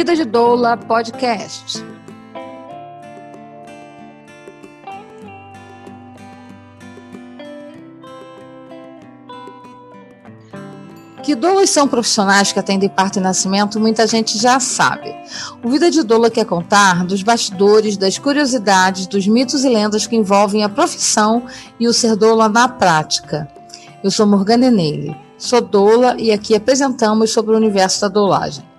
Vida de Doula Podcast. Que doulas são profissionais que atendem parto e nascimento, muita gente já sabe. O Vida de Doula quer contar dos bastidores, das curiosidades, dos mitos e lendas que envolvem a profissão e o ser doula na prática. Eu sou Morgana Enele, sou doula e aqui apresentamos sobre o universo da doulagem.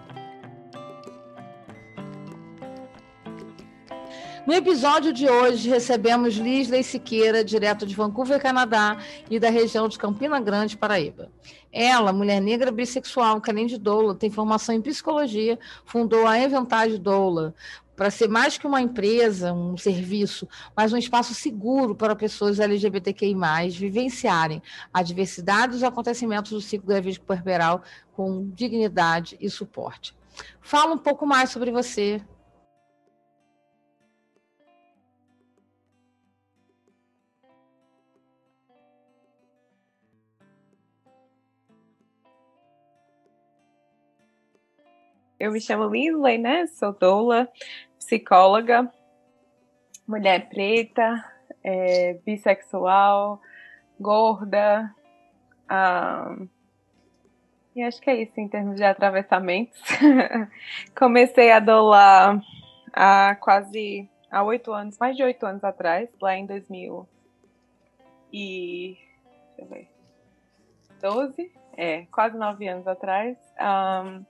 No episódio de hoje, recebemos Lisley Siqueira, direto de Vancouver, Canadá, e da região de Campina Grande, Paraíba. Ela, mulher negra bissexual, que de doula, tem formação em psicologia, fundou a Inventage Doula, para ser mais que uma empresa, um serviço, mas um espaço seguro para pessoas LGBTQI+, vivenciarem a diversidade dos acontecimentos do ciclo gravídico puerperal com dignidade e suporte. Fala um pouco mais sobre você, Eu me chamo Lindsay, né? Sou doula, psicóloga, mulher preta, é, bissexual, gorda. E acho que é isso em termos de atravessamentos. Comecei a doular há quase há oito anos, mais de oito anos atrás, lá em 2000 e deixa eu ver, 12, é, quase nove anos atrás. Um,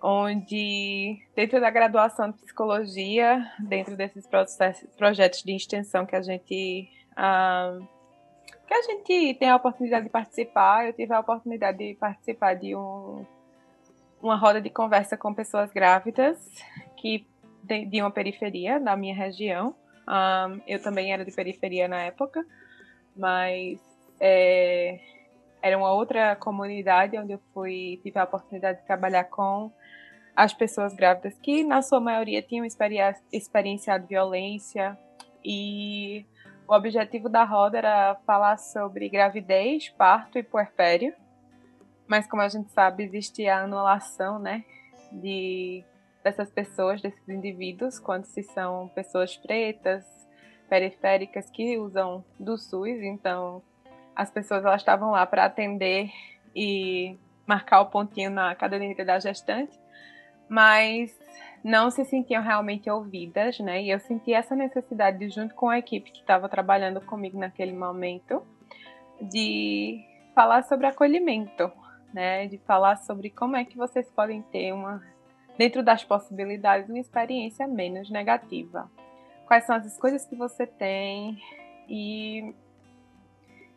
onde, dentro da graduação de psicologia, dentro desses projetos de extensão que a gente. Uh, que a gente tem a oportunidade de participar, eu tive a oportunidade de participar de um, uma roda de conversa com pessoas grávidas que de, de uma periferia da minha região. Um, eu também era de periferia na época, mas é, era uma outra comunidade onde eu fui tive a oportunidade de trabalhar com as pessoas grávidas que, na sua maioria, tinham experienciado violência. E o objetivo da roda era falar sobre gravidez, parto e puerpério. Mas como a gente sabe, existe a anulação, né, de dessas pessoas, desses indivíduos, quando se são pessoas pretas, periféricas que usam do SUS, então as pessoas elas estavam lá para atender e marcar o pontinho na caderneta da gestante, mas não se sentiam realmente ouvidas, né? E eu senti essa necessidade, de, junto com a equipe que estava trabalhando comigo naquele momento, de falar sobre acolhimento, né? De falar sobre como é que vocês podem ter uma, dentro das possibilidades, uma experiência menos negativa. Quais são as coisas que você tem e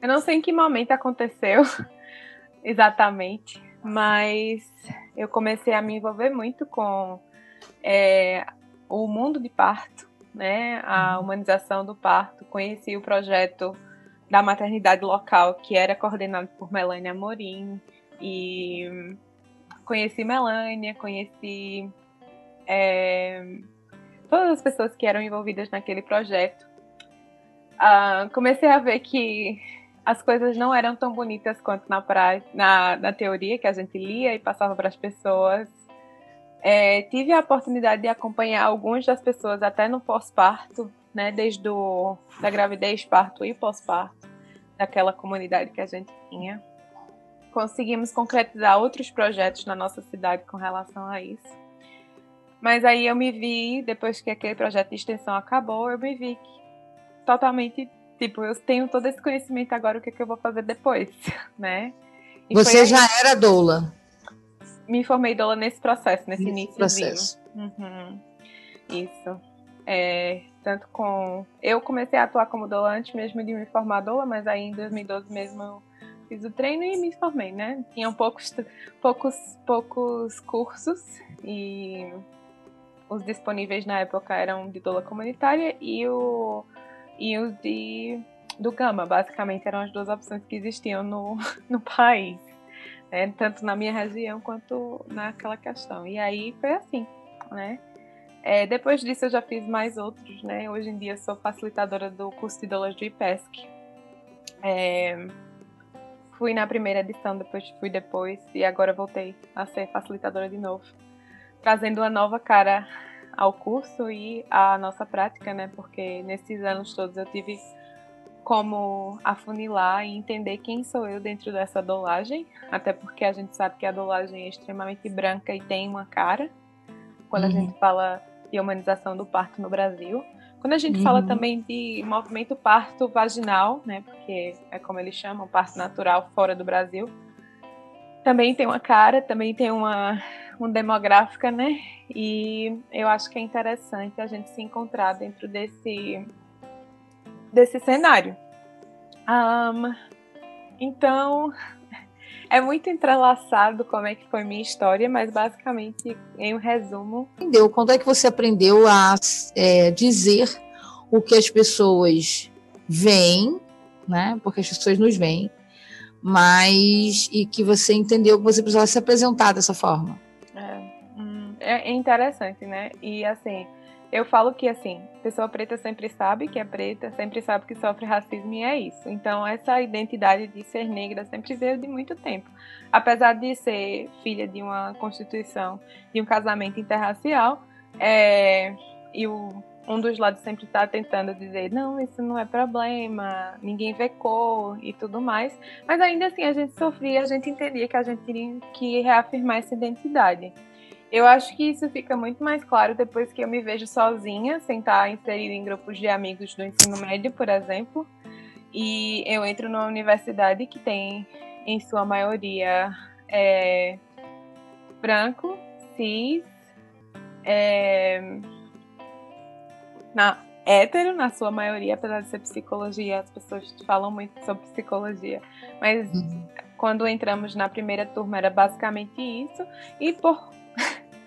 eu não sei em que momento aconteceu exatamente, mas eu comecei a me envolver muito com é, o mundo de parto, né? A uhum. humanização do parto. Conheci o projeto da maternidade local, que era coordenado por Melânia Amorim. E conheci Melânia, conheci é, todas as pessoas que eram envolvidas naquele projeto. Uh, comecei a ver que as coisas não eram tão bonitas quanto na, na, na teoria que a gente lia e passava para as pessoas. É, tive a oportunidade de acompanhar algumas das pessoas até no pós-parto, né, desde o, da gravidez, parto e pós-parto, daquela comunidade que a gente tinha. Conseguimos concretizar outros projetos na nossa cidade com relação a isso. Mas aí eu me vi, depois que aquele projeto de extensão acabou, eu me vi totalmente Tipo, eu tenho todo esse conhecimento agora, o que, é que eu vou fazer depois, né? E Você já era doula? Me formei doula nesse processo, nesse, nesse início. processo. Uhum. Isso. É, tanto com... Eu comecei a atuar como doula antes mesmo de me formar doula, mas aí em 2012 mesmo eu fiz o treino e me formei, né? Tinham poucos, poucos, poucos cursos e os disponíveis na época eram de doula comunitária e o e os de do Gama. Basicamente eram as duas opções que existiam no, no país, né? tanto na minha região quanto naquela questão. E aí foi assim, né? É, depois disso eu já fiz mais outros, né? Hoje em dia sou facilitadora do curso de Dolas do IPESC. É, fui na primeira edição, depois fui depois e agora voltei a ser facilitadora de novo. trazendo uma nova cara ao curso e à nossa prática, né? Porque nesses anos todos eu tive como afunilar e entender quem sou eu dentro dessa dolagem, até porque a gente sabe que a dolagem é extremamente branca e tem uma cara. Quando uhum. a gente fala de humanização do parto no Brasil, quando a gente uhum. fala também de movimento parto vaginal, né, porque é como eles chamam, parto natural fora do Brasil, também tem uma cara, também tem uma, demográfica, né? E eu acho que é interessante a gente se encontrar dentro desse desse cenário. Um, então, é muito entrelaçado como é que foi minha história, mas basicamente, em um resumo. Entendeu? Quando é que você aprendeu a é, dizer o que as pessoas veem, né? Porque as pessoas nos veem, mas e que você entendeu que você precisava se apresentar dessa forma. É, interessante, né? E assim, eu falo que, assim, pessoa preta sempre sabe que é preta, sempre sabe que sofre racismo e é isso. Então, essa identidade de ser negra sempre veio de muito tempo. Apesar de ser filha de uma constituição, de um casamento interracial, é, e o, um dos lados sempre está tentando dizer: não, isso não é problema, ninguém vê cor e tudo mais. Mas ainda assim, a gente sofria, a gente entendia que a gente tinha que reafirmar essa identidade. Eu acho que isso fica muito mais claro depois que eu me vejo sozinha, sem estar inserida em grupos de amigos do ensino médio, por exemplo. E eu entro numa universidade que tem, em sua maioria, é, branco, cis, é, na, hétero, na sua maioria, apesar de ser psicologia, as pessoas falam muito sobre psicologia. Mas uhum. quando entramos na primeira turma era basicamente isso. E por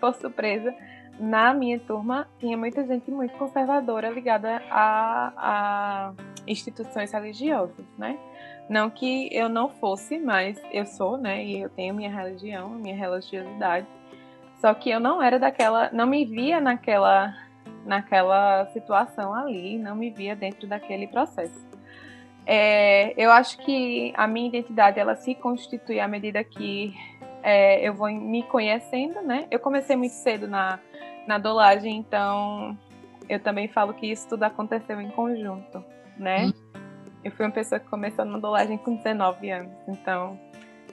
por surpresa, na minha turma tinha muita gente muito conservadora ligada a, a instituições religiosas, né? Não que eu não fosse, mas eu sou, né? E eu tenho minha religião, minha religiosidade. Só que eu não era daquela, não me via naquela, naquela situação ali, não me via dentro daquele processo. É, eu acho que a minha identidade ela se constitui à medida que é, eu vou me conhecendo, né? Eu comecei muito cedo na, na dolagem, então eu também falo que isso tudo aconteceu em conjunto, né? Hum. Eu fui uma pessoa que começou na dolagem com 19 anos, então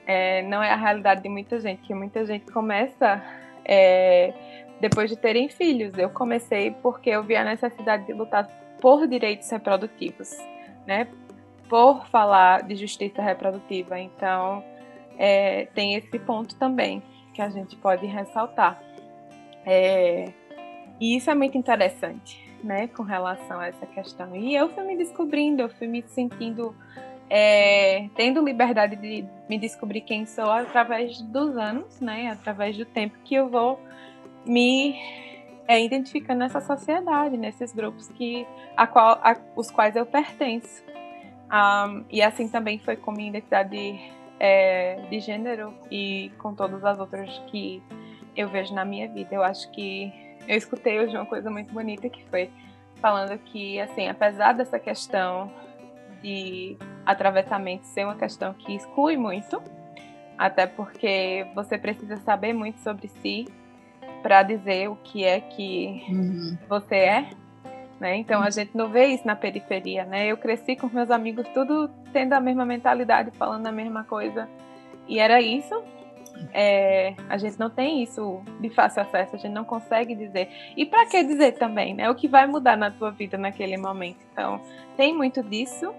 é, não é a realidade de muita gente, que muita gente começa é, depois de terem filhos. Eu comecei porque eu vi a necessidade de lutar por direitos reprodutivos, né? Por falar de justiça reprodutiva. Então, é, tem esse ponto também que a gente pode ressaltar. É, e isso é muito interessante, né, com relação a essa questão. E eu fui me descobrindo, eu fui me sentindo, é, tendo liberdade de me descobrir quem sou através dos anos, né, através do tempo que eu vou me é, identificando nessa sociedade, nesses grupos que a qual, a, os quais eu pertenço. Um, e assim também foi com minha identidade é, de gênero e com todas as outras que eu vejo na minha vida. Eu acho que eu escutei hoje uma coisa muito bonita que foi falando que, assim, apesar dessa questão de atravessamento ser uma questão que exclui muito, até porque você precisa saber muito sobre si para dizer o que é que uhum. você é, né? Então a gente não vê isso na periferia, né? Eu cresci com meus amigos tudo tendo a mesma mentalidade, falando a mesma coisa, e era isso. É, a gente não tem isso de fácil acesso, a gente não consegue dizer. E para que dizer também, né? O que vai mudar na tua vida naquele momento. Então, tem muito disso.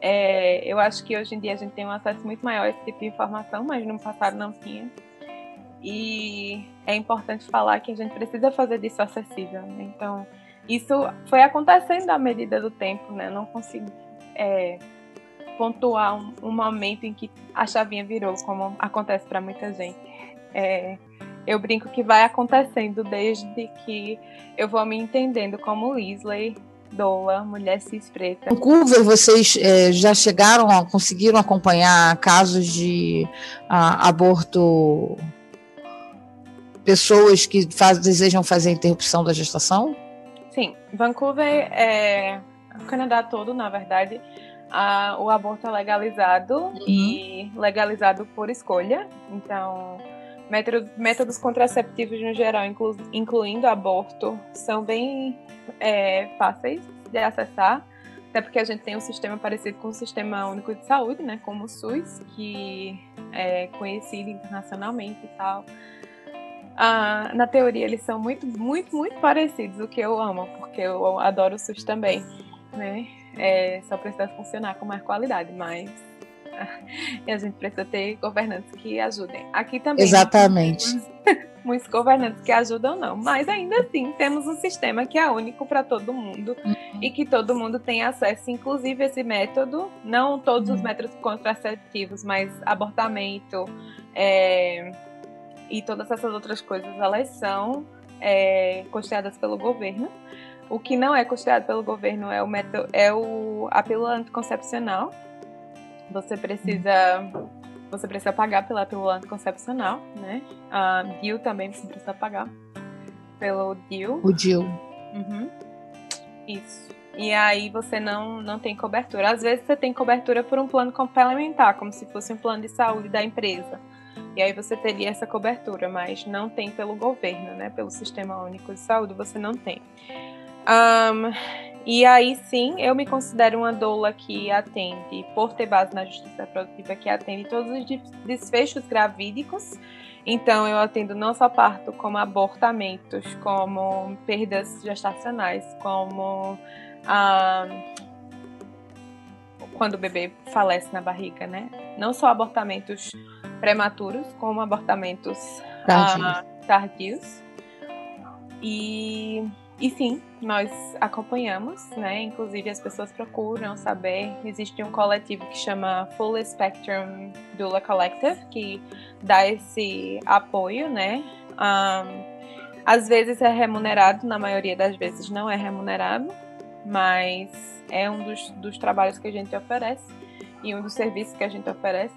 É, eu acho que hoje em dia a gente tem um acesso muito maior a esse tipo de informação, mas no passado não tinha. E é importante falar que a gente precisa fazer disso acessível. Né? Então, isso foi acontecendo à medida do tempo, né? não consigo é, pontuar um, um, momento em que a chavinha virou, como acontece para muita gente. É, eu brinco que vai acontecendo desde que eu vou me entendendo como Lisley, doa, mulher cis preta. No Vancouver, vocês é, já chegaram, a, conseguiram acompanhar casos de a, aborto, pessoas que faz, desejam fazer interrupção da gestação? Sim, Vancouver é o Canadá todo, na verdade, a, o aborto é legalizado uhum. e legalizado por escolha. Então, Métodos, métodos contraceptivos no geral, inclu, incluindo aborto, são bem é, fáceis de acessar, até porque a gente tem um sistema parecido com o Sistema Único de Saúde, né, como o SUS, que é conhecido internacionalmente e tal. Ah, na teoria, eles são muito, muito, muito parecidos, o que eu amo, porque eu adoro o SUS também, né? É, só precisa funcionar com mais qualidade, mas e a gente precisa ter governantes que ajudem. Aqui também. Exatamente. Muitos governantes que ajudam, não. Mas ainda assim, temos um sistema que é único para todo mundo uhum. e que todo mundo tem acesso, inclusive esse método, não todos uhum. os métodos contraceptivos, mas abortamento é, e todas essas outras coisas, elas são é, custeadas pelo governo. O que não é custeado pelo governo é o, método, é o a pílula anticoncepcional, você precisa você precisa pagar pela pílula anticoncepcional, né? A DIU também você precisa pagar pelo DIU. O DIU. Uhum. Isso. E aí você não, não tem cobertura. Às vezes você tem cobertura por um plano complementar, como se fosse um plano de saúde da empresa. E aí você teria essa cobertura, mas não tem pelo governo, né? Pelo Sistema Único de Saúde, você não tem. Um, e aí sim, eu me considero uma doula que atende, por ter base na justiça produtiva, que atende todos os desfechos gravídicos. Então, eu atendo não só parto, como abortamentos, como perdas gestacionais, como quando o bebê falece na barriga, né? Não só abortamentos prematuros, como abortamentos tardios. Ah, tardios. E e sim, nós acompanhamos, né? Inclusive as pessoas procuram saber. Existe um coletivo que chama Full Spectrum Doula Collective que dá esse apoio, né? Um, às vezes é remunerado, na maioria das vezes não é remunerado, mas é um dos, dos trabalhos que a gente oferece e um dos serviços que a gente oferece,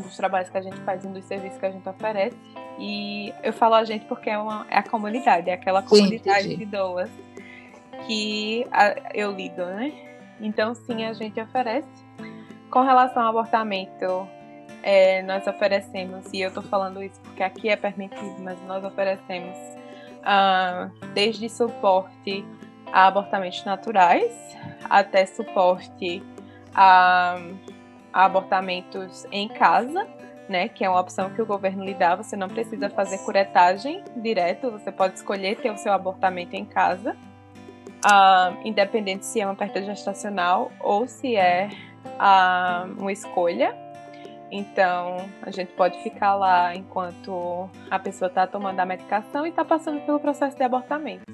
dos trabalhos que a gente faz e um dos serviços que a gente oferece. E eu falo a gente porque é, uma, é a comunidade, é aquela comunidade sim, de doas que a, eu lido, né? Então, sim, a gente oferece. Com relação ao abortamento, é, nós oferecemos, e eu estou falando isso porque aqui é permitido, mas nós oferecemos uh, desde suporte a abortamentos naturais até suporte a, a abortamentos em casa né? Que é uma opção que o governo lhe dá. Você não precisa fazer curetagem direto, você pode escolher ter o seu abortamento em casa, uh, independente se é uma perda gestacional ou se é uh, uma escolha. Então, a gente pode ficar lá enquanto a pessoa está tomando a medicação e está passando pelo processo de abortamento.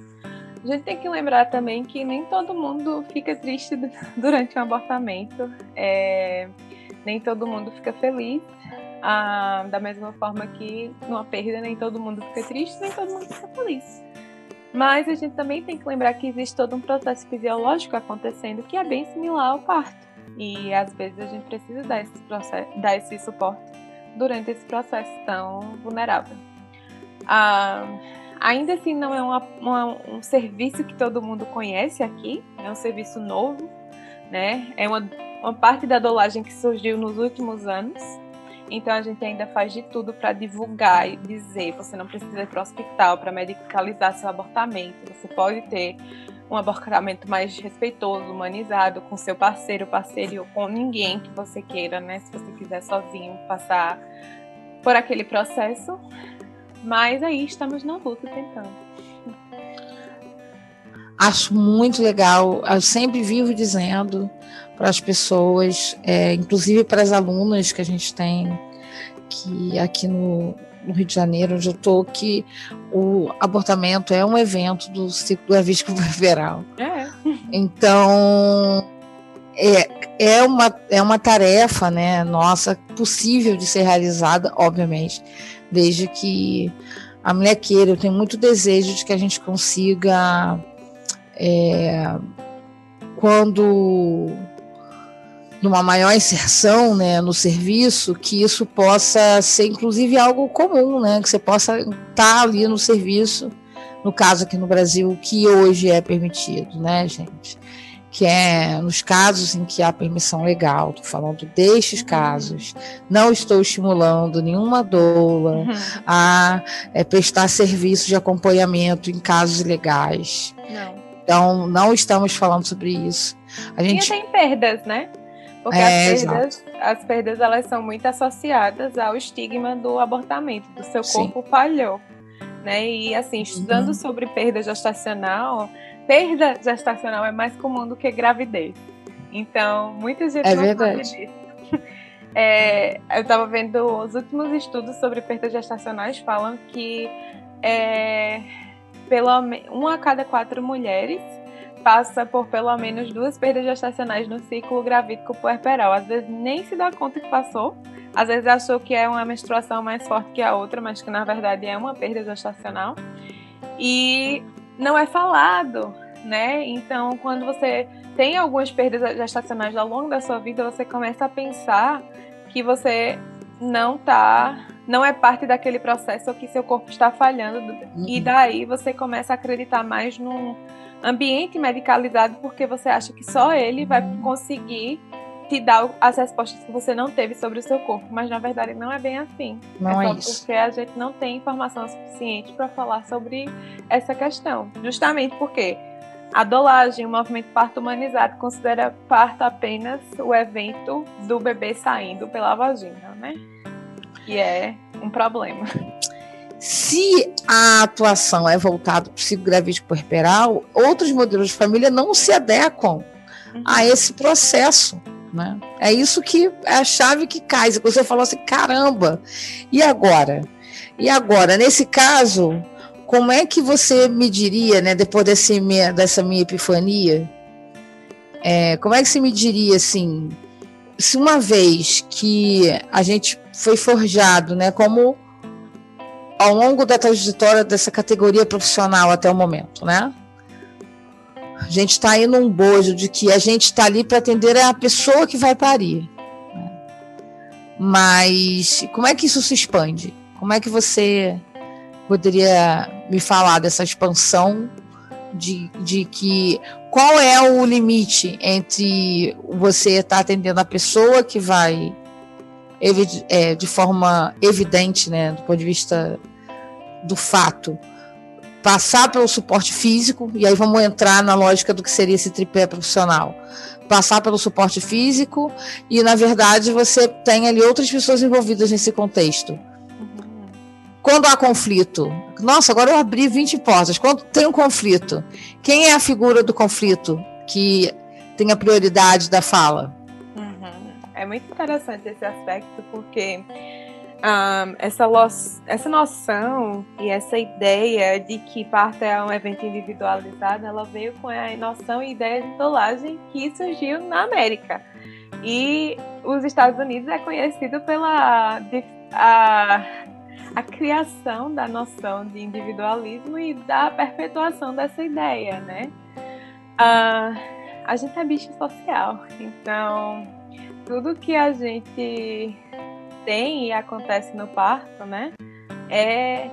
A gente tem que lembrar também que nem todo mundo fica triste durante um abortamento, é, nem todo mundo fica feliz ah, da mesma forma que numa perda nem todo mundo fica triste, nem todo mundo fica feliz. Mas a gente também tem que lembrar que existe todo um processo fisiológico acontecendo que é bem similar ao parto. E às vezes a gente precisa dar esse, processo, dar esse suporte durante esse processo tão vulnerável. Ah, ainda assim, não é uma, uma, um serviço que todo mundo conhece aqui, é um serviço novo, né? É uma, uma parte da dolagem que surgiu nos últimos anos. Então a gente ainda faz de tudo para divulgar e dizer, você não precisa ir para o hospital para medicalizar seu abortamento. Você pode ter um abortamento mais respeitoso, humanizado com seu parceiro, parceiro com ninguém que você queira, né? Se você quiser sozinho passar por aquele processo. Mas aí estamos na luta tentando. Acho muito legal. Eu sempre vivo dizendo para as pessoas, é, inclusive para as alunas que a gente tem que aqui no, no Rio de Janeiro, onde eu estou, que o abortamento é um evento do ciclo avístico primaveral. É. Então, é, é, uma, é uma tarefa né, nossa possível de ser realizada, obviamente, desde que a mulher queira. Eu tenho muito desejo de que a gente consiga, é, quando numa maior inserção né, no serviço, que isso possa ser inclusive algo comum, né, que você possa estar ali no serviço, no caso aqui no Brasil, que hoje é permitido, né, gente? que é nos casos em que há permissão legal, estou falando destes uhum. casos, não estou estimulando nenhuma doula uhum. a é, prestar serviço de acompanhamento em casos ilegais. Não. Então, não estamos falando sobre isso. A gente... E tem perdas, né? Porque é, as, perdas, as perdas elas são muito associadas ao estigma do abortamento, do seu corpo Sim. falhou. Né? E assim, estudando uhum. sobre perda gestacional, perda gestacional é mais comum do que gravidez. Então, muita gente é não verdade. sabe disso. É, eu estava vendo os últimos estudos sobre perdas gestacionais falam que é, pelo, uma a cada quatro mulheres passa por pelo menos duas perdas gestacionais no ciclo gravídico puerperal. Às vezes nem se dá conta que passou, às vezes achou que é uma menstruação mais forte que a outra, mas que na verdade é uma perda gestacional. E não é falado, né? Então, quando você tem algumas perdas gestacionais ao longo da sua vida, você começa a pensar que você não tá, não é parte daquele processo que seu corpo está falhando. Uhum. E daí você começa a acreditar mais num ambiente medicalizado porque você acha que só ele vai conseguir te dar as respostas que você não teve sobre o seu corpo, mas na verdade não é bem assim. Não é, é só isso. porque a gente não tem informação suficiente para falar sobre essa questão. Justamente porque a dolagem, o movimento parto humanizado, considera parto apenas o evento do bebê saindo pela vagina, né? E é um problema. Se a atuação é voltada para o ciclo gravídico puerperal, outros modelos de família não se adequam uhum. a esse processo. Né? É isso que é a chave que cai. Você falou assim, caramba, e agora? E agora, nesse caso, como é que você me diria, né, depois desse minha, dessa minha epifania, é, como é que você me diria assim, se uma vez que a gente foi forjado, né, como ao longo da trajetória dessa categoria profissional até o momento, né? A gente está aí num bojo de que a gente está ali para atender a pessoa que vai parir. Né? Mas como é que isso se expande? Como é que você poderia me falar dessa expansão de, de que qual é o limite entre você estar tá atendendo a pessoa que vai é, de forma evidente, né, do ponto de vista do fato, passar pelo suporte físico, e aí vamos entrar na lógica do que seria esse tripé profissional. Passar pelo suporte físico, e na verdade você tem ali outras pessoas envolvidas nesse contexto. Quando há conflito, nossa, agora eu abri 20 portas. Quando tem um conflito, quem é a figura do conflito que tem a prioridade da fala? É muito interessante esse aspecto, porque um, essa, essa noção e essa ideia de que parto é um evento individualizado, ela veio com a noção e ideia de dolagem que surgiu na América. E os Estados Unidos é conhecido pela a, a criação da noção de individualismo e da perpetuação dessa ideia, né? Uh, a gente é bicho social, então tudo que a gente tem e acontece no parto, né? É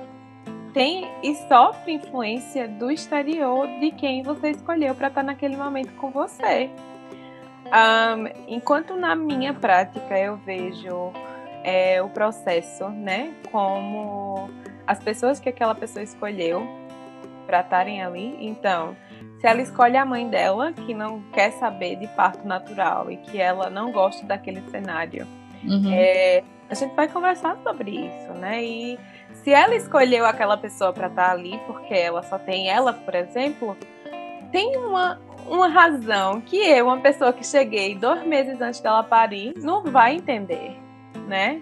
tem e sofre influência do exterior de quem você escolheu para estar tá naquele momento com você. Um, enquanto na minha prática eu vejo é, o processo, né, como as pessoas que aquela pessoa escolheu para estarem ali, então se ela escolhe a mãe dela, que não quer saber de parto natural e que ela não gosta daquele cenário, uhum. é, a gente vai conversar sobre isso, né? E se ela escolheu aquela pessoa para estar tá ali porque ela só tem ela, por exemplo, tem uma, uma razão que eu, uma pessoa que cheguei dois meses antes dela parir, não vai entender, né?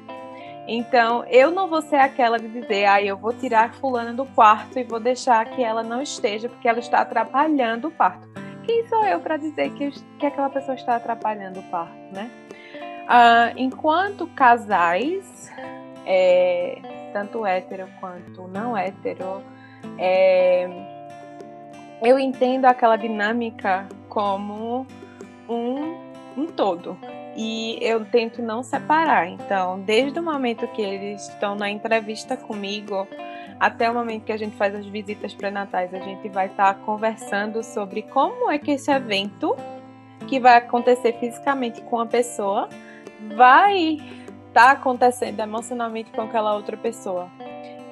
Então, eu não vou ser aquela de dizer, ah, eu vou tirar fulana do quarto e vou deixar que ela não esteja porque ela está atrapalhando o parto. Quem sou eu para dizer que, que aquela pessoa está atrapalhando o parto, né? Uh, enquanto casais, é, tanto hétero quanto não hétero, é, eu entendo aquela dinâmica como um, um todo e eu tento não separar. Então, desde o momento que eles estão na entrevista comigo até o momento que a gente faz as visitas pré-natais, a gente vai estar tá conversando sobre como é que esse evento que vai acontecer fisicamente com a pessoa vai estar tá acontecendo emocionalmente com aquela outra pessoa,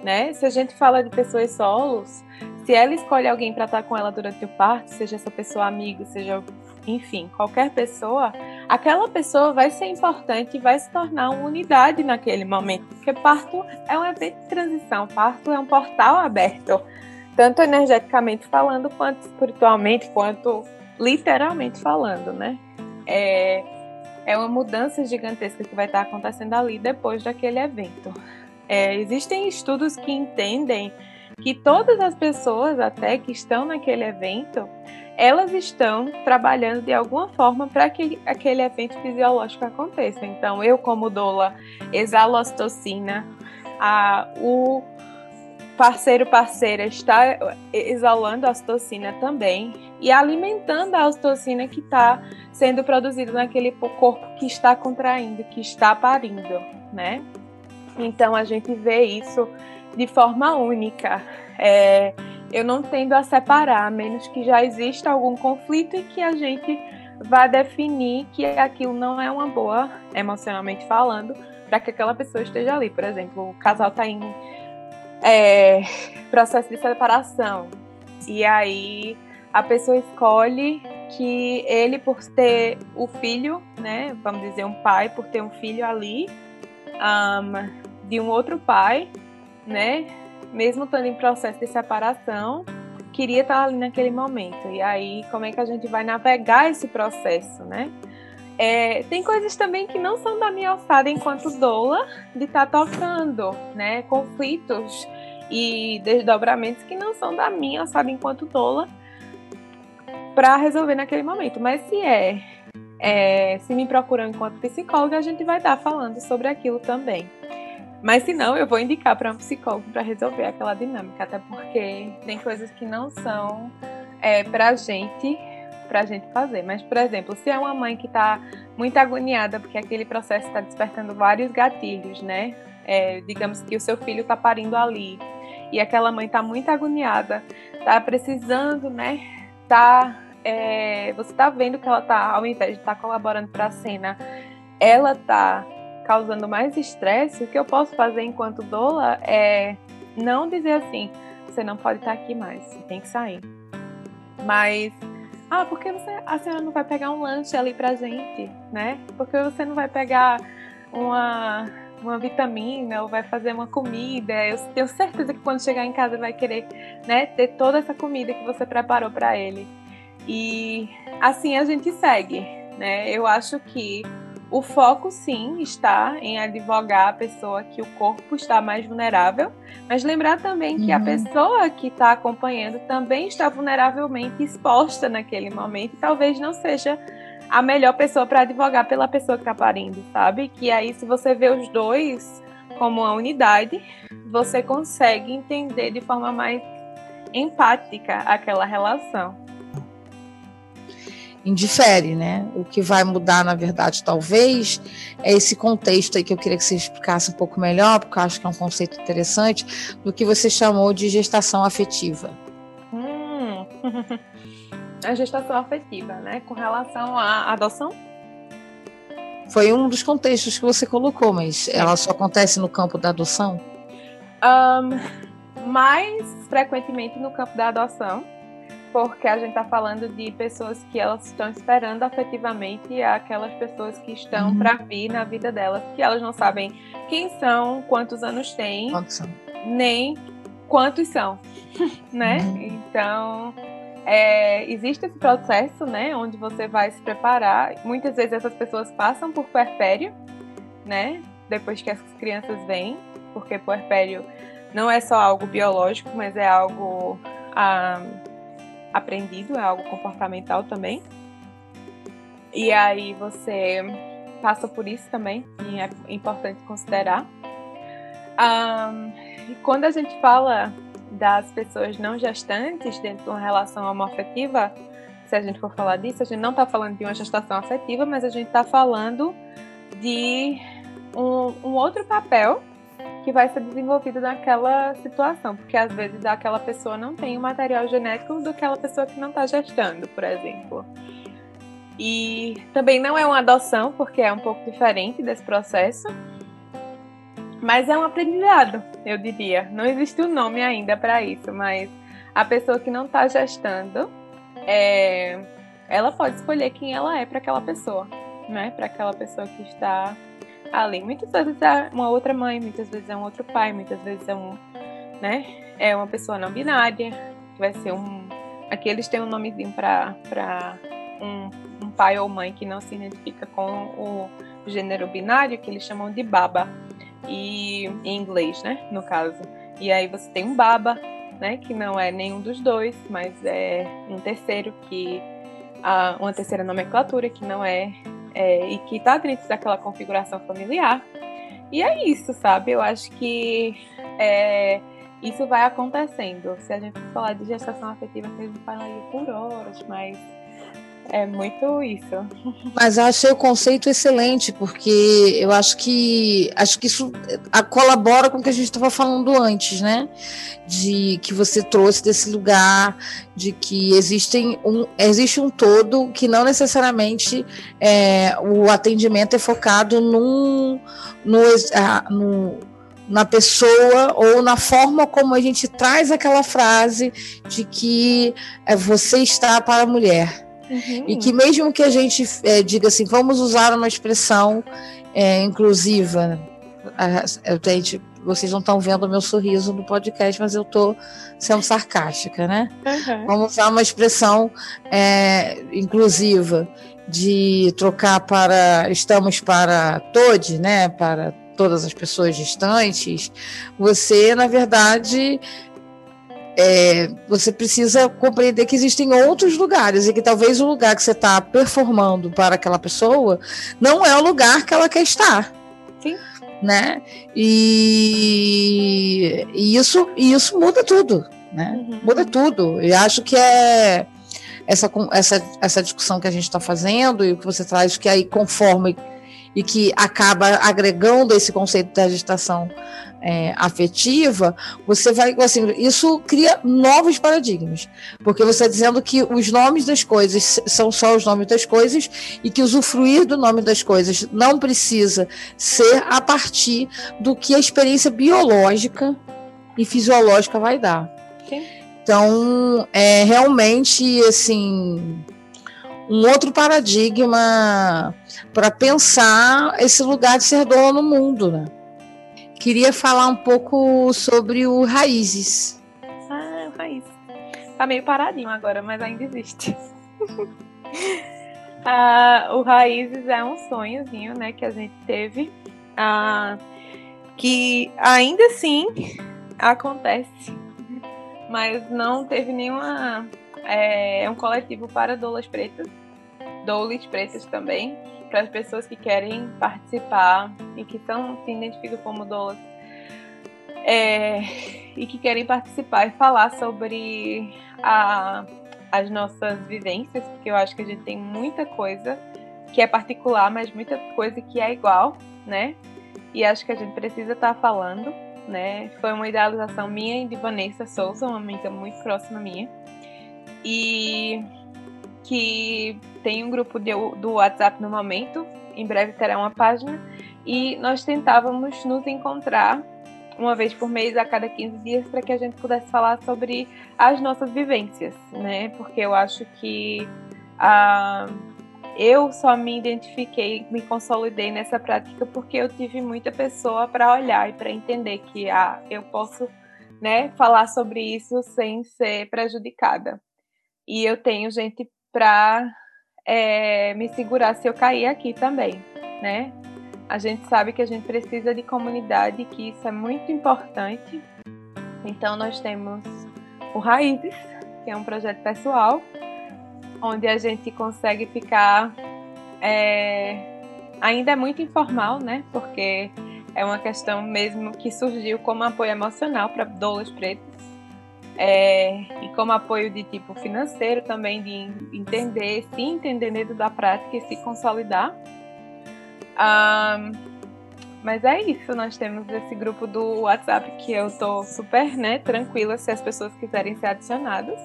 né? Se a gente fala de pessoas solos, se ela escolhe alguém para estar tá com ela durante o parto, seja essa pessoa amigo, seja enfim, qualquer pessoa, aquela pessoa vai ser importante e vai se tornar uma unidade naquele momento, porque parto é um evento de transição, parto é um portal aberto, tanto energeticamente falando, quanto espiritualmente, quanto literalmente falando, né? É, é uma mudança gigantesca que vai estar acontecendo ali depois daquele evento. É, existem estudos que entendem que todas as pessoas até que estão naquele evento elas estão trabalhando de alguma forma para que aquele evento fisiológico aconteça. Então, eu, como doula, exalo ocitocina, a, o parceiro parceira está exalando a ocitocina também e alimentando a ocitocina que está sendo produzida naquele corpo que está contraindo, que está parindo, né? Então a gente vê isso de forma única. É, eu não tendo a separar, a menos que já exista algum conflito e que a gente vá definir que aquilo não é uma boa, emocionalmente falando, para que aquela pessoa esteja ali. Por exemplo, o casal está em é, processo de separação e aí a pessoa escolhe que ele, por ter o filho, né, vamos dizer um pai, por ter um filho ali um, de um outro pai, né, mesmo estando em processo de separação, queria estar ali naquele momento. E aí, como é que a gente vai navegar esse processo, né? É, tem coisas também que não são da minha alçada enquanto doula de estar tá tocando, né? Conflitos e desdobramentos que não são da minha alçada enquanto doula para resolver naquele momento. Mas se é, é, se me procuram enquanto psicóloga, a gente vai estar tá falando sobre aquilo também. Mas se não, eu vou indicar para um psicólogo para resolver aquela dinâmica, até porque tem coisas que não são é, para a gente para gente fazer. Mas, por exemplo, se é uma mãe que está muito agoniada porque aquele processo está despertando vários gatilhos, né? É, digamos que o seu filho está parindo ali e aquela mãe está muito agoniada, está precisando, né? Tá, é, você está vendo que ela está, ao invés de estar tá colaborando para a cena, ela está causando mais estresse, o que eu posso fazer enquanto doula é não dizer assim, você não pode estar aqui mais, você tem que sair. Mas, ah, por que você, a senhora não vai pegar um lanche ali pra gente, né? Porque você não vai pegar uma, uma vitamina ou vai fazer uma comida? Eu tenho certeza que quando chegar em casa vai querer, né, ter toda essa comida que você preparou para ele. E assim a gente segue, né? Eu acho que o foco, sim, está em advogar a pessoa que o corpo está mais vulnerável, mas lembrar também que a uhum. pessoa que está acompanhando também está vulneravelmente exposta naquele momento e talvez não seja a melhor pessoa para advogar pela pessoa que está parindo, sabe? Que aí, se você vê os dois como uma unidade, você consegue entender de forma mais empática aquela relação indifere, né? O que vai mudar, na verdade, talvez, é esse contexto aí que eu queria que você explicasse um pouco melhor, porque eu acho que é um conceito interessante, do que você chamou de gestação afetiva. Hum. a gestação afetiva, né? Com relação à adoção? Foi um dos contextos que você colocou, mas ela só acontece no campo da adoção? Um, mais frequentemente no campo da adoção porque a gente está falando de pessoas que elas estão esperando afetivamente aquelas pessoas que estão uhum. para vir na vida delas, que elas não sabem quem são, quantos anos têm, quantos são? nem quantos são, né? Uhum. Então é, existe esse processo, né, onde você vai se preparar. Muitas vezes essas pessoas passam por puerpério, né? Depois que as crianças vêm, porque puerpério não é só algo biológico, mas é algo ah, aprendido, é algo comportamental também. E aí você passa por isso também, e é importante considerar. Um, e quando a gente fala das pessoas não gestantes dentro de uma relação homoafetiva, se a gente for falar disso, a gente não está falando de uma gestação afetiva, mas a gente está falando de um, um outro papel que vai ser desenvolvido naquela situação, porque às vezes aquela pessoa não tem o material genético do aquela pessoa que não está gestando, por exemplo. E também não é uma adoção, porque é um pouco diferente desse processo. Mas é um aprendizado, eu diria. Não existe um nome ainda para isso, mas a pessoa que não está gestando, é, ela pode escolher quem ela é para aquela pessoa, né? Para aquela pessoa que está ali. Muitas vezes é uma outra mãe, muitas vezes é um outro pai, muitas vezes é um, né? É uma pessoa não binária, que vai ser um. Aqui eles têm um nomezinho para um, um pai ou mãe que não se identifica com o gênero binário, que eles chamam de baba. E em inglês, né? No caso. E aí você tem um baba, né? Que não é nenhum dos dois, mas é um terceiro que uma terceira nomenclatura que não é, é e que está dentro daquela configuração familiar. E é isso, sabe? Eu acho que é, isso vai acontecendo. Se a gente falar de gestação afetiva, a gente fala aí por horas, mas é muito isso. Mas eu achei o conceito excelente, porque eu acho que acho que isso colabora com o que a gente estava falando antes, né? De que você trouxe desse lugar, de que existem um, existe um todo que não necessariamente é, o atendimento é focado num, no, no na pessoa ou na forma como a gente traz aquela frase de que é, você está para a mulher. Uhum. E que mesmo que a gente é, diga assim, vamos usar uma expressão é, inclusiva, a, gente, vocês não estão vendo o meu sorriso no podcast, mas eu estou sendo sarcástica, né? Uhum. Vamos usar uma expressão é, inclusiva de trocar para estamos para todos, né? Para todas as pessoas distantes. Você, na verdade, é, você precisa compreender que existem outros lugares e que talvez o lugar que você está performando para aquela pessoa não é o lugar que ela quer estar. Sim. Né? E, e isso, e isso muda tudo. Né? Uhum. Muda tudo. E acho que é essa, essa, essa discussão que a gente está fazendo e o que você traz, que aí conforme e que acaba agregando esse conceito da gestação é, afetiva, você vai, assim, isso cria novos paradigmas, porque você está dizendo que os nomes das coisas são só os nomes das coisas e que usufruir do nome das coisas não precisa ser a partir do que a experiência biológica e fisiológica vai dar. Sim. Então, é realmente, assim, um outro paradigma para pensar esse lugar de ser dono no mundo, né? Queria falar um pouco sobre o Raízes. Ah, o Raízes. Tá meio paradinho agora, mas ainda existe. ah, o Raízes é um sonhozinho, né, que a gente teve. Ah, que ainda assim acontece, mas não teve nenhuma. É, um coletivo para doulas pretas, doulas pretas também, para as pessoas que querem participar e que são, se identificam como doulas é, e que querem participar e falar sobre a, as nossas vivências, porque eu acho que a gente tem muita coisa que é particular, mas muita coisa que é igual, né? E acho que a gente precisa estar tá falando, né? Foi uma idealização minha e de Vanessa Souza, uma amiga muito próxima minha. E que tem um grupo de, do WhatsApp no momento, em breve terá uma página, e nós tentávamos nos encontrar uma vez por mês, a cada 15 dias, para que a gente pudesse falar sobre as nossas vivências, né? Porque eu acho que ah, eu só me identifiquei, me consolidei nessa prática porque eu tive muita pessoa para olhar e para entender que ah, eu posso né, falar sobre isso sem ser prejudicada. E eu tenho gente para é, me segurar se eu cair aqui também, né? A gente sabe que a gente precisa de comunidade, que isso é muito importante. Então nós temos o Raízes, que é um projeto pessoal, onde a gente consegue ficar é, ainda é muito informal, né? Porque é uma questão mesmo que surgiu como apoio emocional para doulas pretas é, e como apoio de tipo financeiro também, de entender, se entender dentro da prática e se consolidar. Um, mas é isso, nós temos esse grupo do WhatsApp que eu tô super, né, tranquila se as pessoas quiserem ser adicionadas.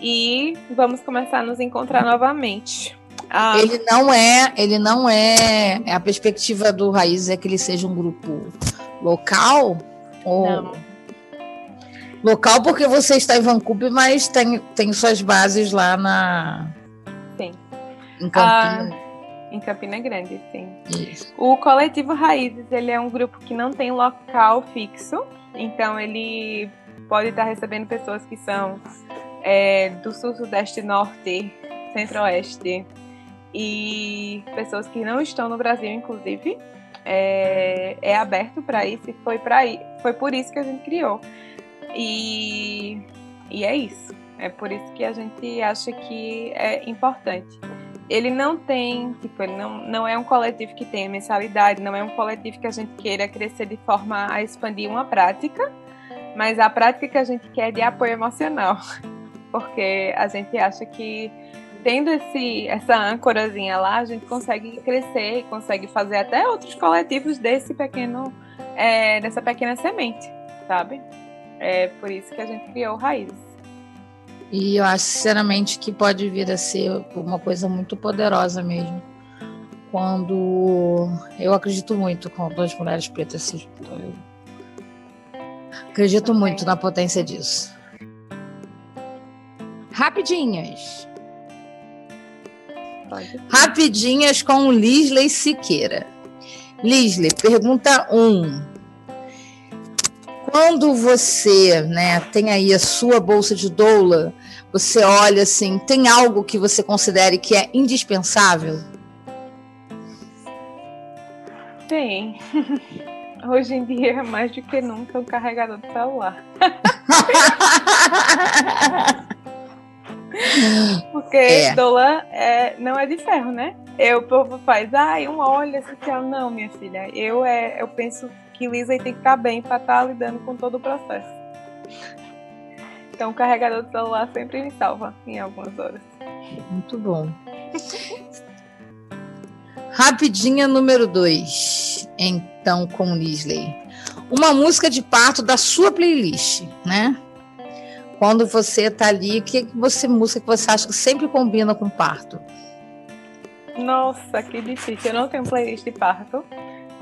E vamos começar a nos encontrar novamente. Ah. Ele não é, ele não é. A perspectiva do Raiz é que ele seja um grupo local ou não. Local porque você está em Vancouver, mas tem, tem suas bases lá na. Sim. Em Campina. Ah. Em Campina Grande, sim. Isso. O coletivo Raízes ele é um grupo que não tem local fixo, então ele pode estar recebendo pessoas que são é, do sul, sudeste, norte, centro-oeste e pessoas que não estão no Brasil, inclusive. É, é aberto para isso e foi, pra, foi por isso que a gente criou. E, e é isso. É por isso que a gente acha que é importante ele não tem, tipo, ele não, não é um coletivo que tem mensalidade, não é um coletivo que a gente queira crescer de forma a expandir uma prática, mas a prática que a gente quer é de apoio emocional, porque a gente acha que tendo esse, essa âncorazinha lá, a gente consegue crescer e consegue fazer até outros coletivos desse pequeno, é, dessa pequena semente, sabe? É por isso que a gente criou Raízes. E eu acho, sinceramente, que pode vir a ser uma coisa muito poderosa mesmo. Quando eu acredito muito quando as mulheres pretas se juntam. Eu acredito muito na potência disso. Rapidinhas. Rapidinhas com Lisley Siqueira. Lisley, pergunta 1. Um. Quando você né, tem aí a sua bolsa de doula, você olha assim, tem algo que você considere que é indispensável? Tem. Hoje em dia, mais do que nunca, o carregador do celular. Porque é. doula é, não é de ferro, né? Eu, o povo faz, ah, um óleo essencial. Não, minha filha. Eu, é, eu penso que Lisa tem que estar bem para estar tá lidando com todo o processo. Então o carregador do celular sempre me salva em algumas horas. Muito bom. Rapidinha número 2. Então, com Lisley. Uma música de parto da sua playlist, né? Quando você tá ali, que você música que você acha que sempre combina com parto? Nossa, que difícil. Eu não tenho playlist de parto,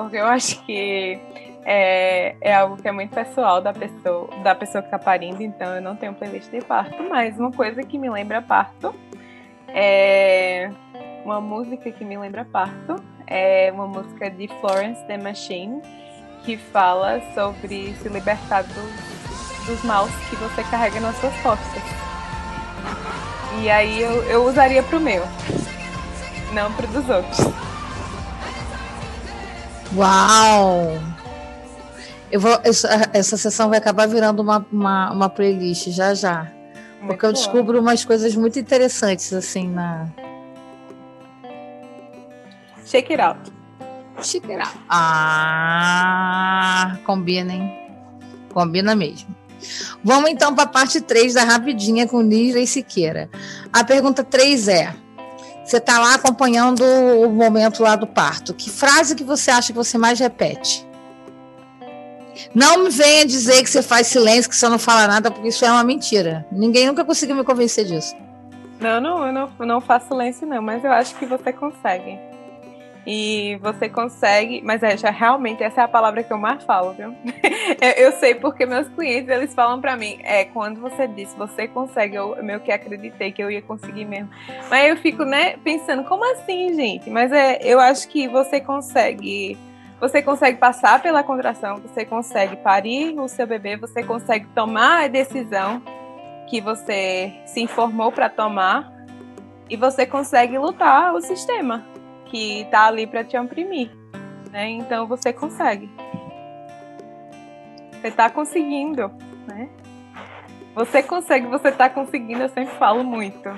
porque eu acho que é, é algo que é muito pessoal da pessoa, da pessoa que está parindo, então eu não tenho playlist de parto, mas uma coisa que me lembra parto é uma música que me lembra parto, é uma música de Florence the Machine, que fala sobre se libertar dos, dos maus que você carrega nas suas costas. E aí eu, eu usaria pro meu, não pro dos outros. Uau! Eu vou, essa, essa sessão vai acabar virando uma, uma, uma playlist já já. Muito porque eu descubro umas coisas muito interessantes assim na. Shake it out. Shake it out. Ah, combina, hein? Combina mesmo. Vamos então para a parte 3 da Rapidinha com e Siqueira. A pergunta 3 é: você está lá acompanhando o momento lá do parto. Que frase que você acha que você mais repete? Não me venha dizer que você faz silêncio, que você não fala nada, porque isso é uma mentira. Ninguém nunca conseguiu me convencer disso. Não, não, eu não, não faço silêncio, não, mas eu acho que você consegue. E você consegue, mas é, já realmente essa é a palavra que eu mais falo, viu? eu, sei porque meus clientes eles falam para mim, é quando você disse você consegue, eu meio que acreditei que eu ia conseguir mesmo. Mas eu fico, né, pensando, como assim, gente? Mas é, eu acho que você consegue você consegue passar pela contração, você consegue parir o seu bebê, você consegue tomar a decisão que você se informou para tomar e você consegue lutar o sistema que está ali para te oprimir, né? Então você consegue. Você está conseguindo, né? Você consegue, você está conseguindo, eu sempre falo muito.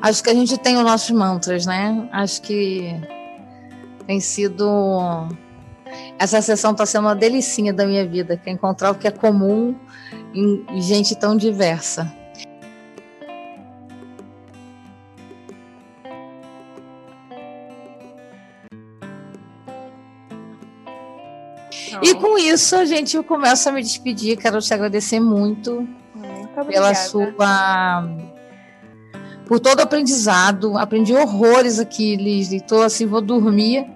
Acho que a gente tem os nossos mantras, né? Acho que tem sido. Essa sessão está sendo uma delicinha da minha vida, que é encontrar o que é comum em gente tão diversa. E com isso a gente começa a me despedir. Quero te agradecer muito, muito pela sua por todo o aprendizado. Aprendi horrores aqui, Liz. Estou assim, vou dormir.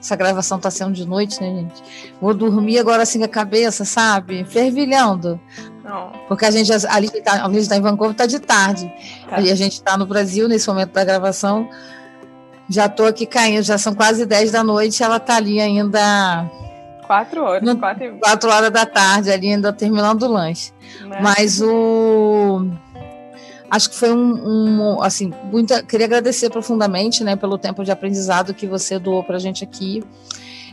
Essa gravação está sendo de noite, né, gente? Vou dormir agora assim com a cabeça, sabe? Fervilhando. Não. Porque a gente, a Liz está tá em Vancouver, está de tarde. Tá. E a gente está no Brasil nesse momento da gravação. Já estou aqui caindo, já são quase 10 da noite, ela está ali ainda. Quatro horas, no, quatro... quatro horas da tarde, ali ainda terminando o lanche. Né? Mas o acho que foi um, um, assim, muita, queria agradecer profundamente, né, pelo tempo de aprendizado que você doou para a gente aqui.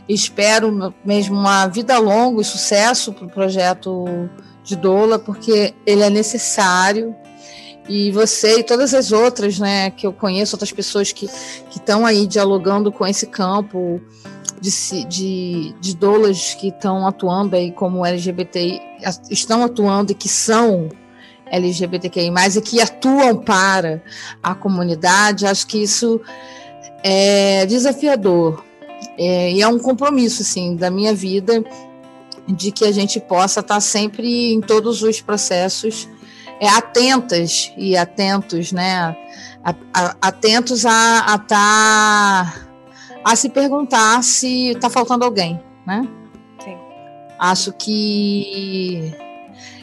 Espero mesmo uma vida longa e sucesso para o projeto de Doula, porque ele é necessário. E você e todas as outras, né, que eu conheço, outras pessoas que estão aí dialogando com esse campo de, de, de doulas que estão atuando aí como LGBT, estão atuando e que são LGBTQI+, e que atuam para a comunidade, acho que isso é desafiador. É, e é um compromisso, assim, da minha vida, de que a gente possa estar sempre em todos os processos é, atentas e atentos, né? Atentos a estar tá, a se perguntar se está faltando alguém, né? Sim. Acho que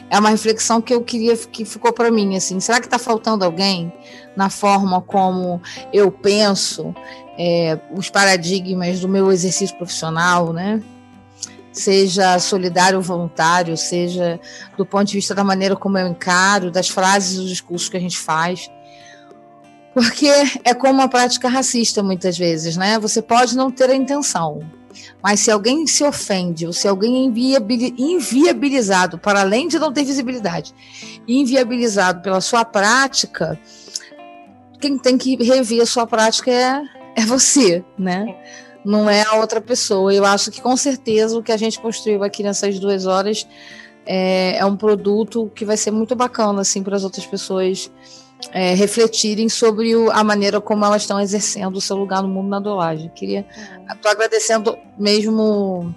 é uma reflexão que eu queria que ficou para mim assim será que está faltando alguém na forma como eu penso é, os paradigmas do meu exercício profissional né seja solidário ou voluntário seja do ponto de vista da maneira como eu encaro das frases dos discursos que a gente faz porque é como uma prática racista muitas vezes né você pode não ter a intenção mas se alguém se ofende, ou se alguém é inviabilizado, para além de não ter visibilidade, inviabilizado pela sua prática, quem tem que rever a sua prática é, é você, né? Não é a outra pessoa. Eu acho que com certeza o que a gente construiu aqui nessas duas horas é, é um produto que vai ser muito bacana assim para as outras pessoas é, refletirem sobre o, a maneira como elas estão exercendo o seu lugar no mundo na dolagem. Queria, estou agradecendo mesmo,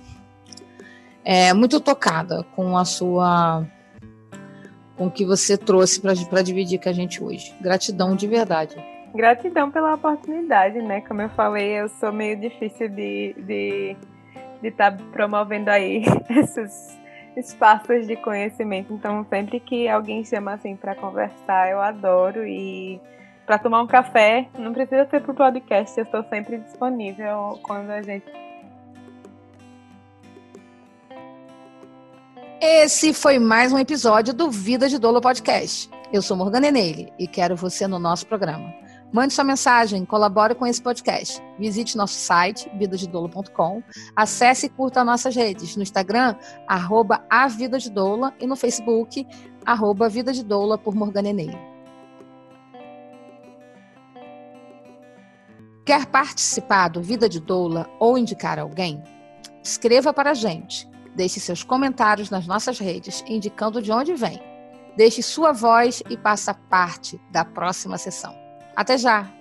é, muito tocada com a sua, com o que você trouxe para dividir com a gente hoje. Gratidão de verdade. Gratidão pela oportunidade, né? Como eu falei, eu sou meio difícil de estar de, de tá promovendo aí esses espaços de conhecimento. Então, sempre que alguém chama assim para conversar, eu adoro e para tomar um café, não precisa ser pro podcast, eu estou sempre disponível quando a gente Esse foi mais um episódio do Vida de Dolo Podcast. Eu sou Morgana Enele e quero você no nosso programa. Mande sua mensagem, colabore com esse podcast. Visite nosso site, vidadedolo.com. Acesse e curta nossas redes no Instagram, arroba a Vida de Doula, e no Facebook, arroba Vida de Doula por Morgana Enem. Quer participar do Vida de Doula ou indicar alguém? Escreva para a gente. Deixe seus comentários nas nossas redes, indicando de onde vem. Deixe sua voz e faça parte da próxima sessão. Até já!